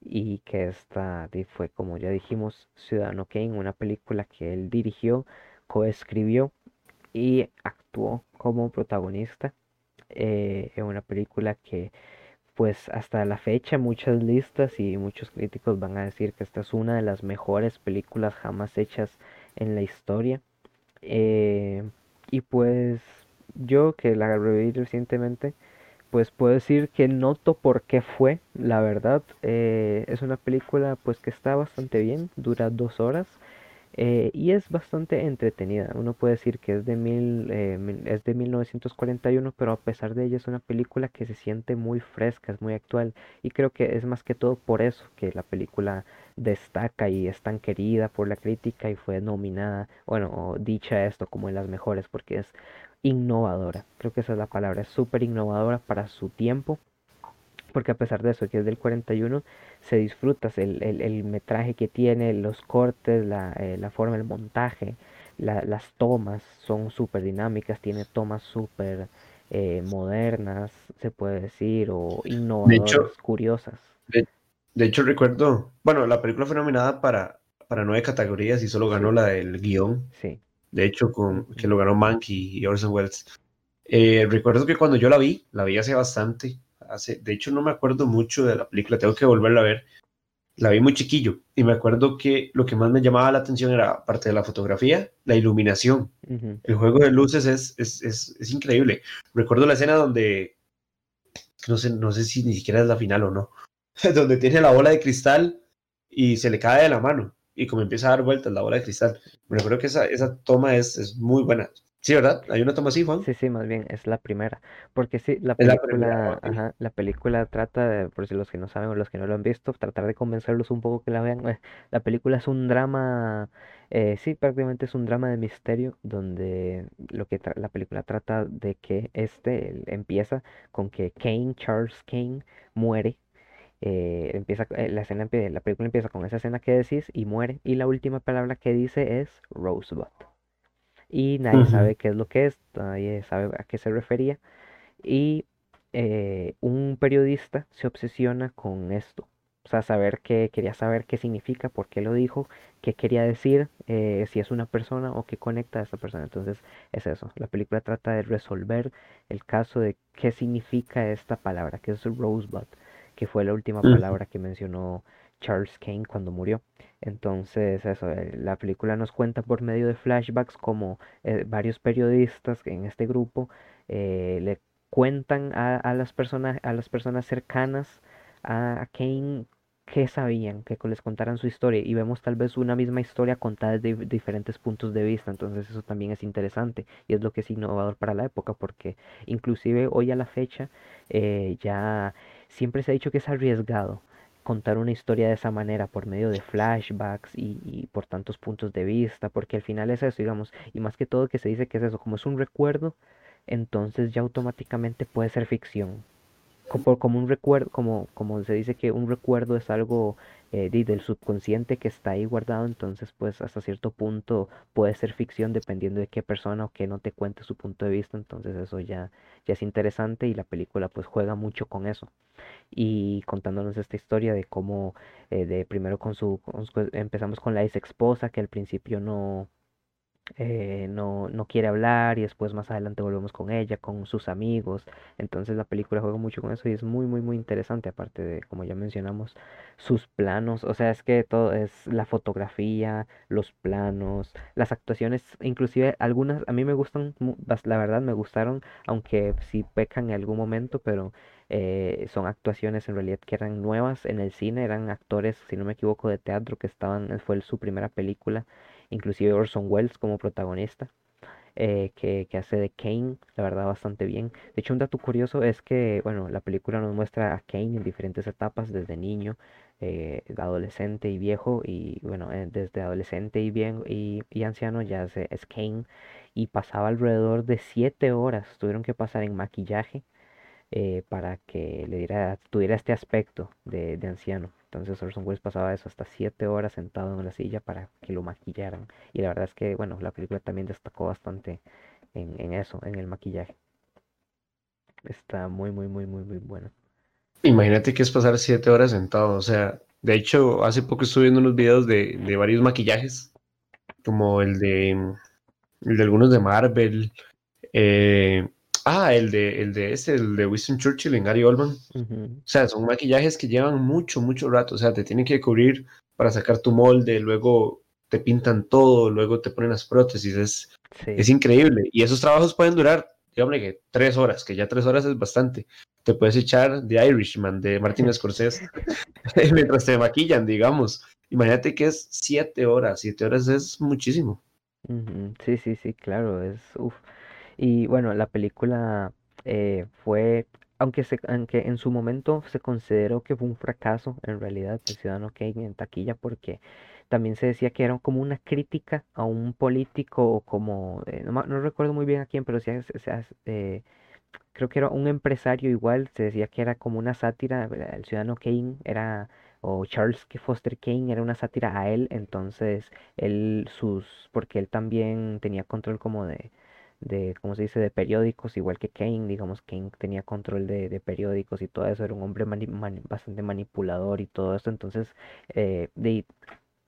Y que esta fue, como ya dijimos, Ciudadano Kane, una película que él dirigió, coescribió y actuó como protagonista. Eh, en una película que pues hasta la fecha muchas listas y muchos críticos van a decir que esta es una de las mejores películas jamás hechas en la historia. Eh, y pues yo que la reví recientemente, pues puedo decir que noto por qué fue, la verdad. Eh, es una película pues que está bastante bien, dura dos horas. Eh, y es bastante entretenida. Uno puede decir que es de, mil, eh, es de 1941, pero a pesar de ello es una película que se siente muy fresca, es muy actual. Y creo que es más que todo por eso que la película destaca y es tan querida por la crítica y fue nominada, bueno, dicha esto como en las mejores, porque es innovadora. Creo que esa es la palabra, es súper innovadora para su tiempo porque a pesar de eso, que es del 41, se disfruta el, el, metraje que tiene, los cortes, la, eh, la forma, el montaje, las tomas son súper dinámicas, tiene tomas súper eh, modernas, se puede decir, o innovadoras, curiosas. De, hecho, recuerdo, bueno, la película fue nominada para, para nueve categorías y solo ganó la del guion. Sí. De hecho, con, que lo ganó Monkey y Orson Welles. Eh, recuerdo que cuando yo la vi, la vi hace bastante, de hecho no me acuerdo mucho de la película, tengo que volverla a ver. La vi muy chiquillo y me acuerdo que lo que más me llamaba la atención era, aparte de la fotografía, la iluminación. El juego de luces es, es, es, es, increíble. Recuerdo la escena donde, no sé, no sé si ni siquiera es la final o no, (laughs) donde tiene la bola de cristal y se le cae de la mano y como empieza a dar vueltas la bola de cristal. Me recuerdo que esa, esa toma es, es muy buena. Sí, ¿verdad? Hay una toma así, Juan. Sí, sí, más bien, es la primera. Porque sí, la película, ajá, la película trata, de, por si los que no saben o los que no lo han visto, tratar de convencerlos un poco que la vean. Eh, la película es un drama, eh, sí, prácticamente es un drama de misterio, donde lo que la película trata de que este empieza con que Kane, Charles Kane, muere. Eh, empieza, la escena, la película empieza con esa escena que decís y muere. Y la última palabra que dice es Rosebud y nadie sabe qué es lo que es, nadie sabe a qué se refería. Y eh, un periodista se obsesiona con esto, O sea, saber qué, quería saber qué significa, por qué lo dijo, qué quería decir, eh, si es una persona o qué conecta a esa persona. Entonces es eso. La película trata de resolver el caso de qué significa esta palabra, que es Rosebud, que fue la última palabra que mencionó Charles Kane cuando murió. Entonces, eso, eh, la película nos cuenta por medio de flashbacks como eh, varios periodistas en este grupo le cuentan a, las personas, a las personas cercanas a Kane que sabían, que les contaran su historia y vemos tal vez una misma historia contada desde diferentes puntos de vista, entonces eso también es interesante y es lo que es innovador para la época porque inclusive hoy a la fecha eh, ya siempre se ha dicho que es arriesgado contar una historia de esa manera por medio de flashbacks y, por tantos puntos de vista, porque al final es eso, digamos, y más que todo que se dice que es eso, como es un recuerdo, entonces ya automáticamente puede ser ficción. Como un recuerdo, como, como se dice que un recuerdo es algo eh, del subconsciente que está ahí guardado, entonces pues hasta cierto punto puede ser ficción dependiendo de qué persona o qué no te cuente su punto de vista, entonces eso ya, ya es interesante y la película pues juega mucho con eso. Y contándonos esta historia de cómo eh, de primero con su empezamos con la ex esposa que al principio no eh, no, no quiere hablar y después más adelante volvemos con ella, con sus amigos. Entonces la película juega mucho con eso y es muy, muy, muy interesante, aparte de, como ya mencionamos, sus planos. O sea, es que todo es la fotografía, los planos, las actuaciones, inclusive algunas a mí me gustan, la verdad me gustaron, aunque sí pecan en algún momento, pero eh, son actuaciones en realidad que eran nuevas en el cine, eran actores, si no me equivoco, de teatro que estaban, fue su primera película inclusive Orson Welles como protagonista, eh, que, hace de Kane, la verdad bastante bien. De hecho, un dato curioso es que, bueno, la película nos muestra a Kane en diferentes etapas, desde niño, eh, adolescente y viejo, y bueno, eh, desde adolescente y, bien, y, anciano ya es Kane, y pasaba alrededor de siete horas, tuvieron que pasar en maquillaje para que le diera, tuviera este aspecto de anciano. Entonces Orson Welles pasaba eso hasta 7 horas sentado en la silla para que lo maquillaran. Y la verdad es que, bueno, la película también destacó bastante en, eso, en el maquillaje. Está muy, muy, muy, muy, muy bueno. Imagínate que es pasar 7 horas sentado. O sea, de hecho, hace poco estuve viendo unos videos de, de varios maquillajes, como el de, el de algunos de Marvel. Eh, Ah, el de, el de este, el de Winston Churchill en Gary Oldman. O sea, son maquillajes que llevan mucho, mucho rato. O sea, te tienen que cubrir para sacar tu molde, luego te pintan todo, luego te ponen las prótesis. Es, es increíble. Y esos trabajos pueden durar, dígame que tres horas, que ya tres horas es bastante. Te puedes echar The Irishman de Martin (laughs) Scorsese (laughs) mientras te maquillan, digamos. Imagínate que es siete horas. Siete horas es muchísimo. Sí, sí, sí, claro. Es, uf. Y bueno, la película eh, fue, aunque, se, aunque en su momento se consideró que fue un fracaso, en realidad, el Ciudadano Kane en taquilla, porque también se decía que era como una crítica a un político o como, eh, no, no, recuerdo muy bien a quién, pero sí, eh, creo que era un empresario igual, se decía que era como una sátira, el Ciudadano Kane era o Charles Foster Kane era una sátira a él, entonces él sus, porque él también tenía control como de, de, ¿cómo se dice?, de periódicos, igual que Kane, digamos, Kane tenía control de, periódicos y todo eso, era un hombre bastante manipulador y todo esto, entonces, eh, de,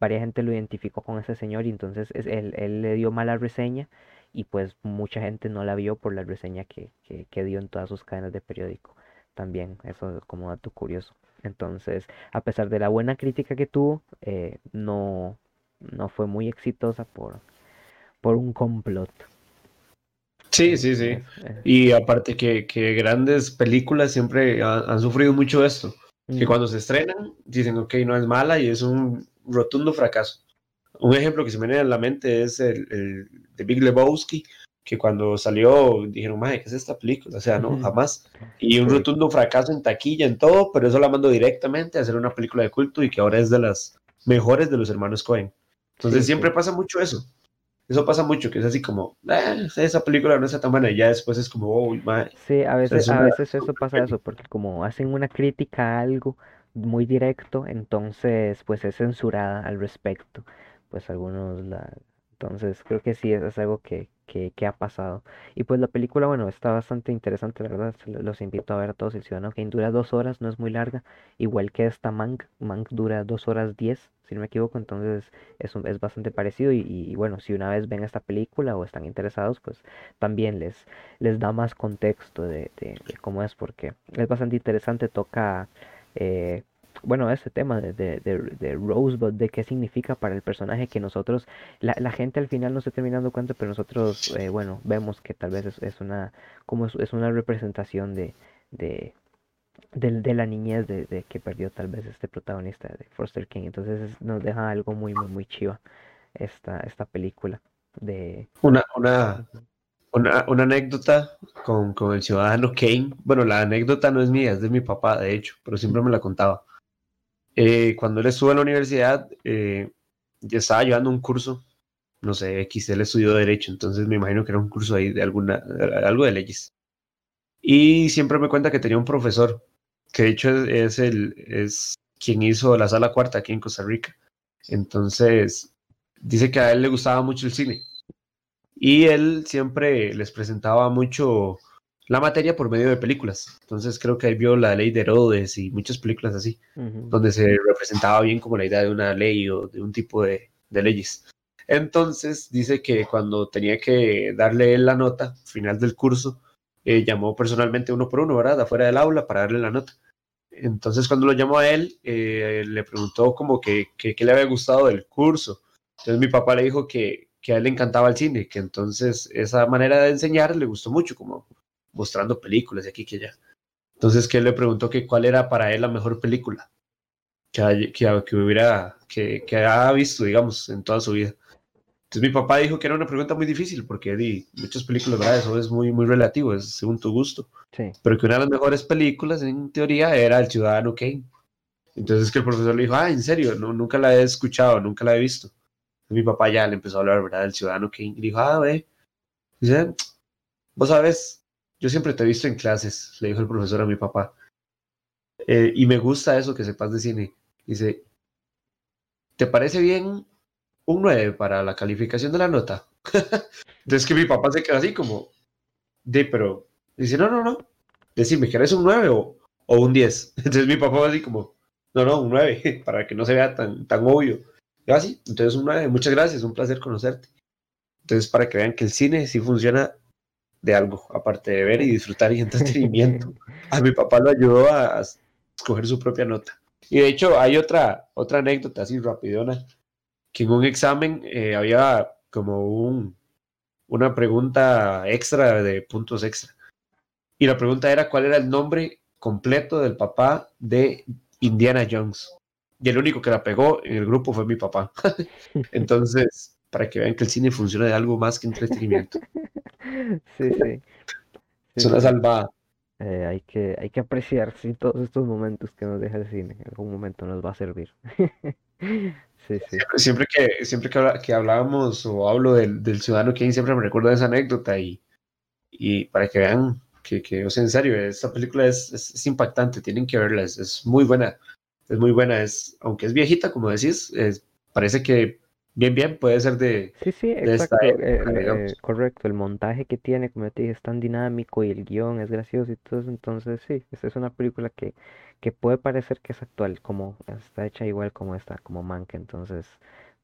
varias gente lo identificó con ese señor y entonces él, él, le dio mala reseña y pues mucha gente no la vio por la reseña que, que, dio en todas sus cadenas de periódico. También, eso es como dato curioso. Entonces, a pesar de la buena crítica que tuvo, eh, no, no fue muy exitosa por, por un complot. Sí, sí, sí. Y aparte que, que grandes películas siempre han, sufrido mucho esto. Que cuando se estrenan, dicen, ok, no es mala y es un rotundo fracaso. Un ejemplo que se me viene a la mente es el, el de Big Lebowski, que cuando salió dijeron, madre, ¿qué es esta película? O sea, no, jamás. Y un rotundo fracaso en taquilla, en todo, pero eso la mandó directamente a hacer una película de culto y que ahora es de las mejores de los hermanos Cohen. Entonces siempre pasa mucho eso. Eso pasa mucho, que es así como, eh, esa película no está tan buena, y ya después es como, oh, Sí, a veces, a veces eso pasa eso, porque como hacen una crítica a algo muy directo, entonces pues es censurada al respecto. Pues algunos la... Entonces creo que sí, es algo que, qué, qué ha pasado. Y pues la película, bueno, está bastante interesante, la verdad. Los invito a ver a todos. El Ciudadano Kane dura dos horas, no es muy larga. Igual que esta Mank. Mank dura dos horas diez, si no me equivoco. Entonces es, un- es bastante parecido. Y, y bueno, si una vez ven esta película o están interesados, pues también les, les da más contexto de, cómo es, porque es bastante interesante. Toca. eh, bueno, ese tema de, de Rosebud, de qué significa para el personaje que nosotros, la, la gente al final no se termina dando cuenta, pero nosotros, eh, bueno, vemos que tal vez es, es una, como es, es una representación de, de, la niñez de, de que perdió tal vez este protagonista de Foster King. Entonces es- nos deja algo muy, muy, muy chiva esta, esta película de... Una, una, una, una anécdota con, con el ciudadano Kane. Bueno, la anécdota no es mía, es de mi papá, de hecho, pero siempre me la contaba. Eh, cuando él estuvo en la universidad, eh, ya estaba llevando un curso, no sé, X, él estudió Derecho, entonces me imagino que era un curso ahí de alguna, algo de leyes. Y siempre me cuenta que tenía un profesor, que de hecho es, es el, es quien hizo la sala cuarta aquí en Costa Rica. Entonces, dice que a él le gustaba mucho el cine. Y él siempre les presentaba mucho la materia por medio de películas. Entonces creo que él vio la ley de Herodes y muchas películas así, donde se representaba bien como la idea de una ley o de un tipo de, de leyes. Entonces dice que cuando tenía que darle la nota final del curso, eh, llamó personalmente uno por uno, ¿verdad? Afuera del aula para darle la nota. Entonces cuando lo llamó a él, eh, le preguntó como que, que, le había gustado del curso. Entonces mi papá le dijo que, que a él le encantaba el cine, que entonces esa manera de enseñar le gustó mucho, como mostrando películas de aquí que allá. Entonces que él le preguntó que cuál era para él la mejor película que, que hubiera, que, que ha visto, digamos, en toda su vida. Entonces mi papá dijo que era una pregunta muy difícil porque di, muchas películas, ¿verdad? Eso es muy, muy relativo, es según tu gusto. Sí. Pero que una de las mejores películas, en teoría, era El Ciudadano Kane. Entonces que el profesor le dijo, ah, en serio, no, nunca la he escuchado, nunca la he visto. Y mi papá ya le empezó a hablar, ¿verdad? Del Ciudadano Kane. Y dijo, ah, ve. Dice, vos sabes, yo siempre te he visto en clases, le dijo el profesor a mi papá. Eh, y me gusta eso que sepas de cine. Dice, ¿te parece bien un 9 para la calificación de la nota? (laughs) Entonces que mi papá se queda así como, de, pero, dice, no, no, no, decime, ¿querés un 9 o, o un 10? (laughs) Entonces mi papá va así como, no, no, un 9, (laughs) para que no se vea tan, tan obvio. Yo así, entonces un 9, muchas gracias, un placer conocerte. Entonces para que vean que el cine sí funciona de algo, aparte de ver y disfrutar y entretenimiento. A mi papá lo ayudó a, a escoger su propia nota. Y de hecho hay otra, otra anécdota así rapidona, que en un examen eh, había como un, una pregunta extra de puntos extra. Y la pregunta era cuál era el nombre completo del papá de Indiana Jones. Y el único que la pegó en el grupo fue mi papá. (laughs) Entonces, para que vean que el cine funciona de algo más que entretenimiento. (laughs) Sí, sí. Es una salvada. Eh, hay que, hay que apreciar sí, todos estos momentos que nos deja el cine. En algún momento nos va a servir. (laughs) Siempre, que, siempre que, que hablábamos o hablo del, del ciudadano Kane, siempre me recuerdo esa anécdota y, y para que vean que, que, o en serio, esta película es, es, es impactante, tienen que verla, es, es muy buena, es muy buena, es, aunque es viejita, como decís, es, parece que bien, bien puede ser de, Sí, sí, de exacto, eh, época, eh, eh, correcto. El montaje que tiene, como te dije, es tan dinámico y el guion es gracioso y todo eso. Entonces, sí, esta es una película que, que puede parecer que es actual, como está hecha igual como esta, como Mank. Entonces,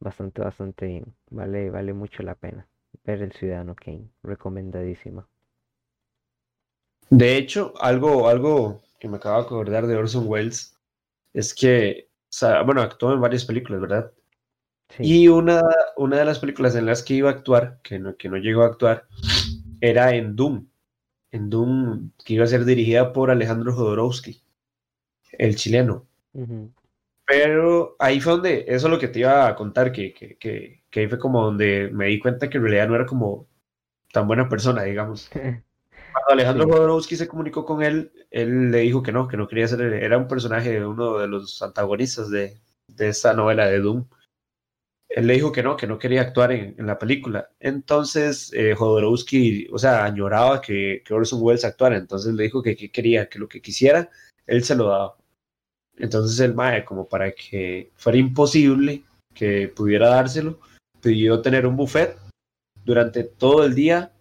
bastante, bastante bien. Vale, vale mucho la pena ver El Ciudadano Kane. Recomendadísima. De hecho, algo, algo que me acabo de acordar de Orson Welles es que, o sea, bueno, actuó en varias películas, ¿verdad? Sí. Y una, una de las películas en las que iba a actuar, que no, que no llegó a actuar, era en Doom. En Doom, que iba a ser dirigida por Alejandro Jodorowsky, el chileno. Pero ahí fue donde, eso es lo que te iba a contar, que, que, que, que ahí fue como donde me di cuenta que en realidad no era como tan buena persona, digamos. (laughs) Cuando Alejandro Sí. Jodorowsky se comunicó con él, él le dijo que no, que no quería ser, era un personaje, uno de los antagonistas de, de esta novela de Doom. Él le dijo que no, que no quería actuar en, la película. Entonces, eh, Jodorowsky, o sea, añoraba que, que Orson Welles actuara. Entonces le dijo que, que quería, que lo que quisiera, él se lo daba. Entonces el Mae, como para que fuera imposible que pudiera dárselo, pidió tener un buffet durante todo el día,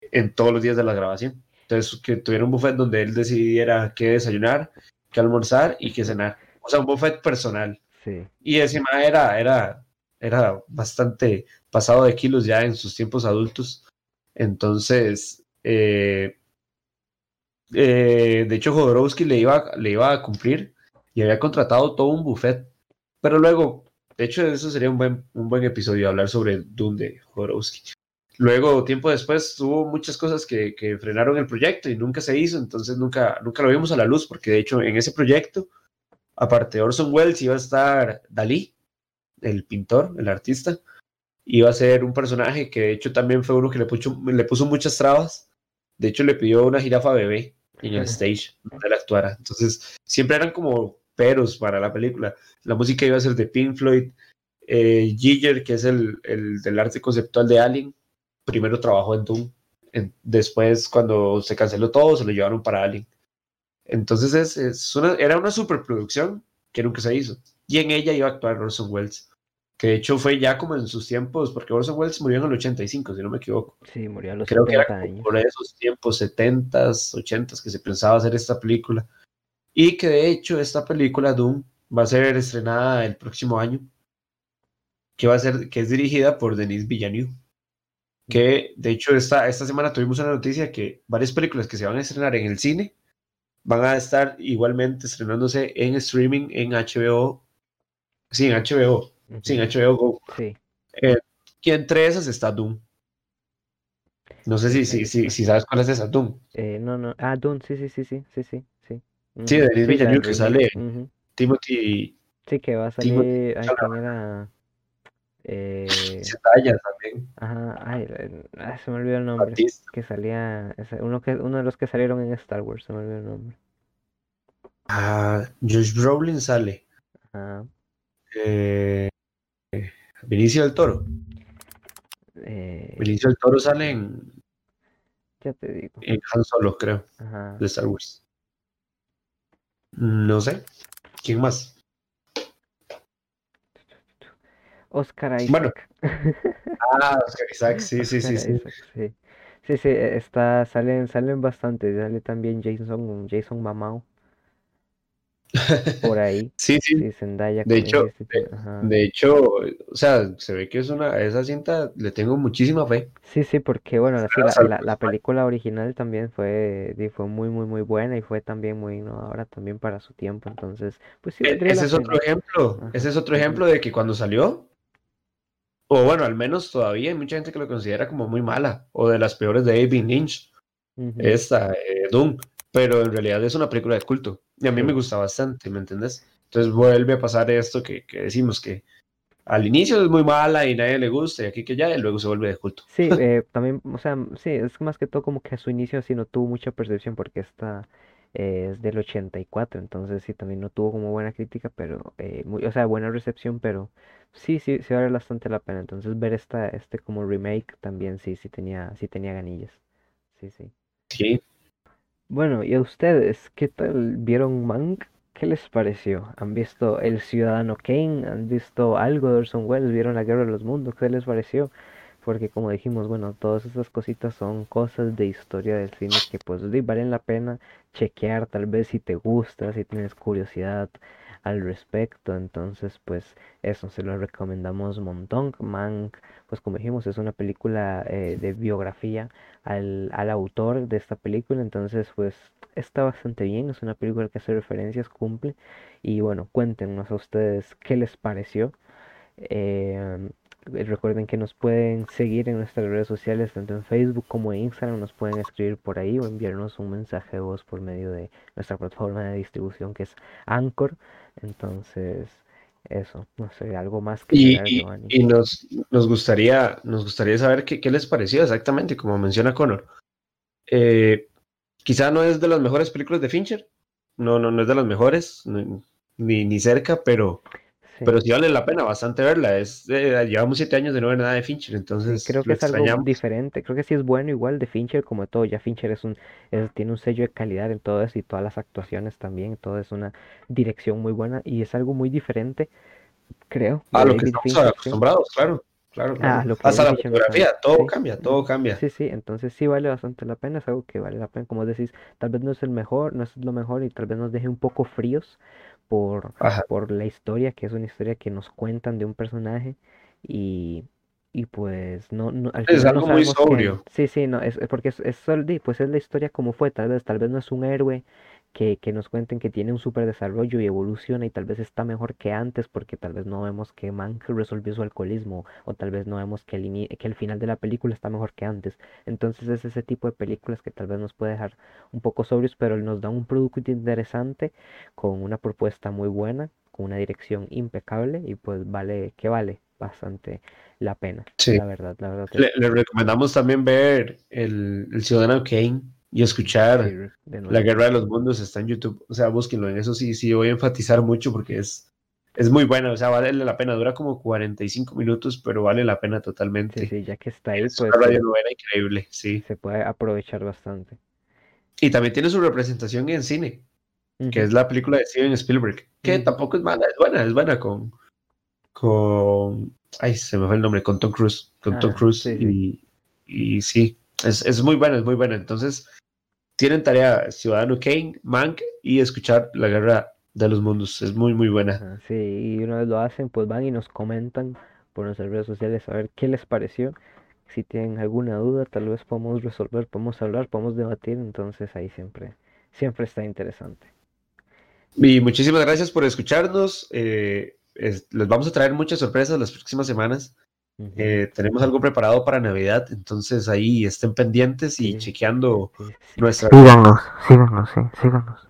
en todos los días de la grabación. Entonces, que tuviera un buffet donde él decidiera qué desayunar, qué almorzar y qué cenar. O sea, un buffet personal. Y encima era, era, era bastante pasado de kilos ya en sus tiempos adultos. Entonces, eh, eh, de hecho, Jodorowsky le iba, le iba a cumplir y había contratado todo un buffet. Pero luego, de hecho, eso sería un buen, un buen episodio, hablar sobre Dune de Jodorowsky. Luego, tiempo después, hubo muchas cosas que, que, frenaron el proyecto y nunca se hizo, entonces nunca, nunca lo vimos a la luz, porque de hecho en ese proyecto, aparte de Orson Welles, iba a estar Dalí, el pintor, el artista, iba a ser un personaje que de hecho también fue uno que le puso, le puso muchas trabas, de hecho le pidió una jirafa bebé en el stage donde él actuara, entonces siempre eran como peros para la película, la música iba a ser de Pink Floyd, eh, Giger, que es el, el del arte conceptual de Alien, primero trabajó en Doom. después, cuando se canceló todo, se lo llevaron para Alien. Entonces, es, es una, era una superproducción que nunca se hizo. Y en ella iba a actuar Orson Welles. Que de hecho fue ya como en sus tiempos, porque Orson Welles murió en el 85, si no me equivoco. Sí, murió a los Creo 70 que era años. por esos tiempos, 70s, 80s, que se pensaba hacer esta película. Y que de hecho esta película, Doom, va a ser estrenada el próximo año. Que va a ser, que es dirigida por Denis Villeneuve que de hecho esta, esta semana tuvimos una noticia que varias películas que se van a estrenar en el cine van a estar igualmente estrenándose en streaming en HBO, sí, en HBO, sí, en HBO Go. Sí. Eh, y entre esas está Doom. No sé si, si, si, si sabes cuál es esa Doom. Eh, no, no. Ah, Dune, sí, sí, sí, sí, sí, sí. Sí, Sí, Ujú. de Denis Sí, Villeneuve que sale. Timothy Sí, que va a Timothy salir. Ay, Chalamet. ¿quién era? (laughs) Eh, Zendaya también, ajá, ay, eh, ah, se me olvidó el nombre. Batista. Que salía. uno, que, uno de los que salieron en Star Wars, se me olvidó el nombre. Ah, Josh Brolin sale. Ajá. Eh, Vinicio del Toro. Eh, Vinicio del Toro sale en, ya te digo. en Han Solo, creo. Ajá. de Star Wars. No sé. ¿Quién más? Oscar Isaac. Bueno. Ah, (laughs) Oscar Isaac, sí, sí, sí, sí. Isaac, sí. Sí, sí, eh, está, salen, salen bastante. Sale también Jason, Jason Mamao por ahí. (laughs) Sí, sí. Sí, Zendaya, De hecho, dijiste, de, hecho, o sea, se ve que es una, esa cinta le tengo muchísima fe. Sí, sí, porque bueno, la, sal- la, la película original también fue, fue muy, muy, muy buena y fue también muy innovadora también para su tiempo. Entonces, pues sí, E- Ese es otro ejemplo, Ajá. ese es otro ejemplo de que cuando salió, o bueno, al menos todavía hay mucha gente que lo considera como muy mala, o de las peores de David Lynch, esta, eh, Doom, pero en realidad es una película de culto, y a mí me gusta bastante, ¿me entendés? Entonces vuelve a pasar esto que, que decimos que al inicio es muy mala y nadie le gusta, y aquí que ya, y luego se vuelve de culto. Sí, eh, (laughs) también, o sea, sí, es más que todo como que a su inicio sí no tuvo mucha percepción porque esta eh, es del 84, entonces sí también no tuvo como buena crítica, pero, eh, muy, o sea, buena recepción, pero sí, sí, sí vale bastante la pena. Entonces ver esta, este como remake también sí, sí tenía, sí tenía ganillas. Sí, sí. Sí, Bueno, ¿y a ustedes qué tal vieron Mank? ¿Qué les pareció? ¿Han visto El Ciudadano Kane? ¿Han visto algo de Orson Welles? ¿Vieron La Guerra de los Mundos? ¿Qué les pareció? Porque como dijimos, bueno, todas estas cositas son cosas de historia del cine que pues valen la pena chequear tal vez si te gusta, si tienes curiosidad al respecto. Entonces, pues eso, se lo recomendamos un montón. Mank, pues como dijimos, es una película eh, de biografía al, al autor de esta película, entonces pues está bastante bien, es una película que hace referencias, cumple, y bueno, cuéntenos a ustedes qué les pareció. Eh, recuerden que nos pueden seguir en nuestras redes sociales, tanto en Facebook como en Instagram, nos pueden escribir por ahí o enviarnos un mensaje de voz por medio de nuestra plataforma de distribución que es Anchor. Entonces, eso, no sé, algo más que y, agregar, y- nos, nos gustaría, nos gustaría saber qué, qué les pareció exactamente, como menciona Connor. Eh, quizá no es de las mejores películas de Fincher, no, no, no es de las mejores, ni, ni cerca, pero, Sí. pero sí vale la pena bastante verla. Es, eh, llevamos siete años de no ver nada de Fincher, Sí, entonces creo que es algo extrañamos. diferente. Creo que sí es bueno igual de Fincher como de todo. Ya Fincher es un, es- tiene un sello de calidad en todo eso y todas las actuaciones también. Todo es una dirección muy buena y es algo muy diferente, creo, A lo que estamos Fincher, sí. acostumbrados, claro. claro, Ah, claro. lo que Hasta la fotografía, todo Sí, cambia, todo cambia. Sí, sí, entonces sí vale bastante la pena, es algo que vale la pena, como decís, tal vez no es el mejor, no es lo mejor y tal vez nos deje un poco fríos por, Ajá. por la historia, que es una historia que nos cuentan de un personaje y, y pues no, no al Es final no algo muy sobrio. Sí, sí, no, es, porque es, es pues es la historia como fue, tal vez, tal vez no es un héroe que, que nos cuenten que tiene un super desarrollo y evoluciona y tal vez está mejor que antes porque tal vez no vemos que Mank resolvió su alcoholismo o tal vez no vemos que el, que el final de la película está mejor que antes. Entonces es ese tipo de películas que tal vez nos puede dejar un poco sobrios, pero nos da un producto interesante con una propuesta muy buena, con una dirección impecable y pues vale, que vale bastante la pena, Sí. la verdad, la verdad. Le, le recomendamos también ver el, el Ciudadano Kane y escuchar Sí. La Guerra de los Mundos, está en YouTube. O sea, búsquenlo. En eso sí, sí voy a enfatizar mucho porque es, es muy bueno. O sea, vale la pena. Dura como 45 minutos, pero vale la pena totalmente. Sí, sí, ya que está ahí, Es pues una radionovela increíble, sí. se puede aprovechar bastante. Y también tiene su representación en cine, que es la película de Steven Spielberg, que tampoco es mala, es buena, es buena con, con, ay, se me fue el nombre, con Tom Cruise, con Tom Ah, Cruise sí. y, y sí, es, es muy buena, es muy buena. Entonces, tienen tarea Ciudadano Kane, Mank y escuchar La Guerra de los Mundos, es muy, muy buena. Ajá, sí, y una vez lo hacen, pues van y nos comentan por nuestras redes sociales a ver qué les pareció. Si tienen alguna duda, tal vez podemos resolver, podemos hablar, podemos debatir, entonces ahí siempre, siempre está interesante. Y muchísimas gracias por escucharnos. eh, es- les vamos a traer muchas sorpresas las próximas semanas. Eh, tenemos algo preparado para Navidad, entonces ahí estén pendientes y Sí. chequeando nuestra... Síganos, síganos, sí, síganos.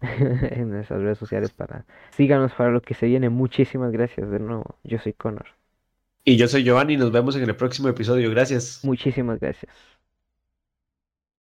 (laughs) en nuestras redes sociales para síganos para lo que se viene. Muchísimas gracias de nuevo. Yo soy Connor. Y yo soy Giovanni, nos vemos en el próximo episodio. Gracias. Muchísimas gracias.